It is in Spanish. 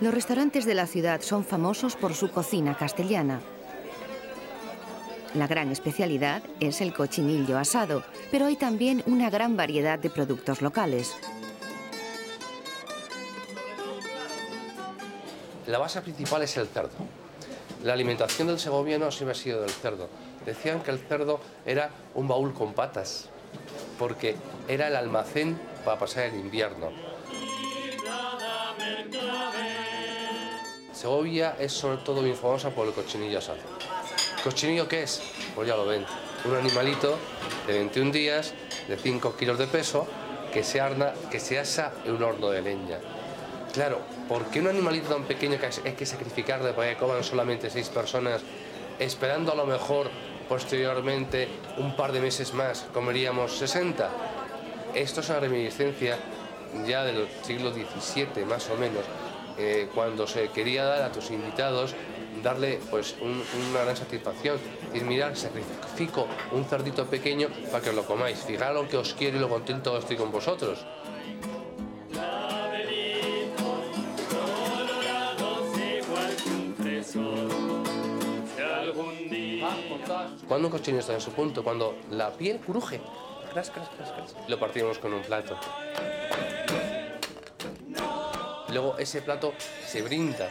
Los restaurantes de la ciudad son famosos por su cocina castellana. La gran especialidad es el cochinillo asado, pero hay también una gran variedad de productos locales. La base principal es el cerdo. La alimentación del segoviano siempre ha sido del cerdo. Decían que el cerdo era un baúl con patas, porque era el almacén para pasar el invierno. Segovia es sobre todo muy famosa por el cochinillo asado. ¿Cochinillo qué es? Pues ya lo ven. Un animalito de 21 días, de 5 kilos de peso, que se, arna, que se asa en un horno de leña. Claro, ¿por qué un animalito tan pequeño que hay que sacrificarle para que coman solamente 6 personas, esperando a lo mejor posteriormente un par de meses más comeríamos 60? Esto es una reminiscencia ya del siglo XVII más o menos, eh, cuando se quería dar a tus invitados darle pues una gran satisfacción. Y mirar, sacrifico un cerdito pequeño para que lo comáis. Fijaros que os quiero y lo contento estoy con vosotros. Cuando un cochinillo está en su punto, cuando la piel cruje, lo partimos con un plato. Luego ese plato se brinda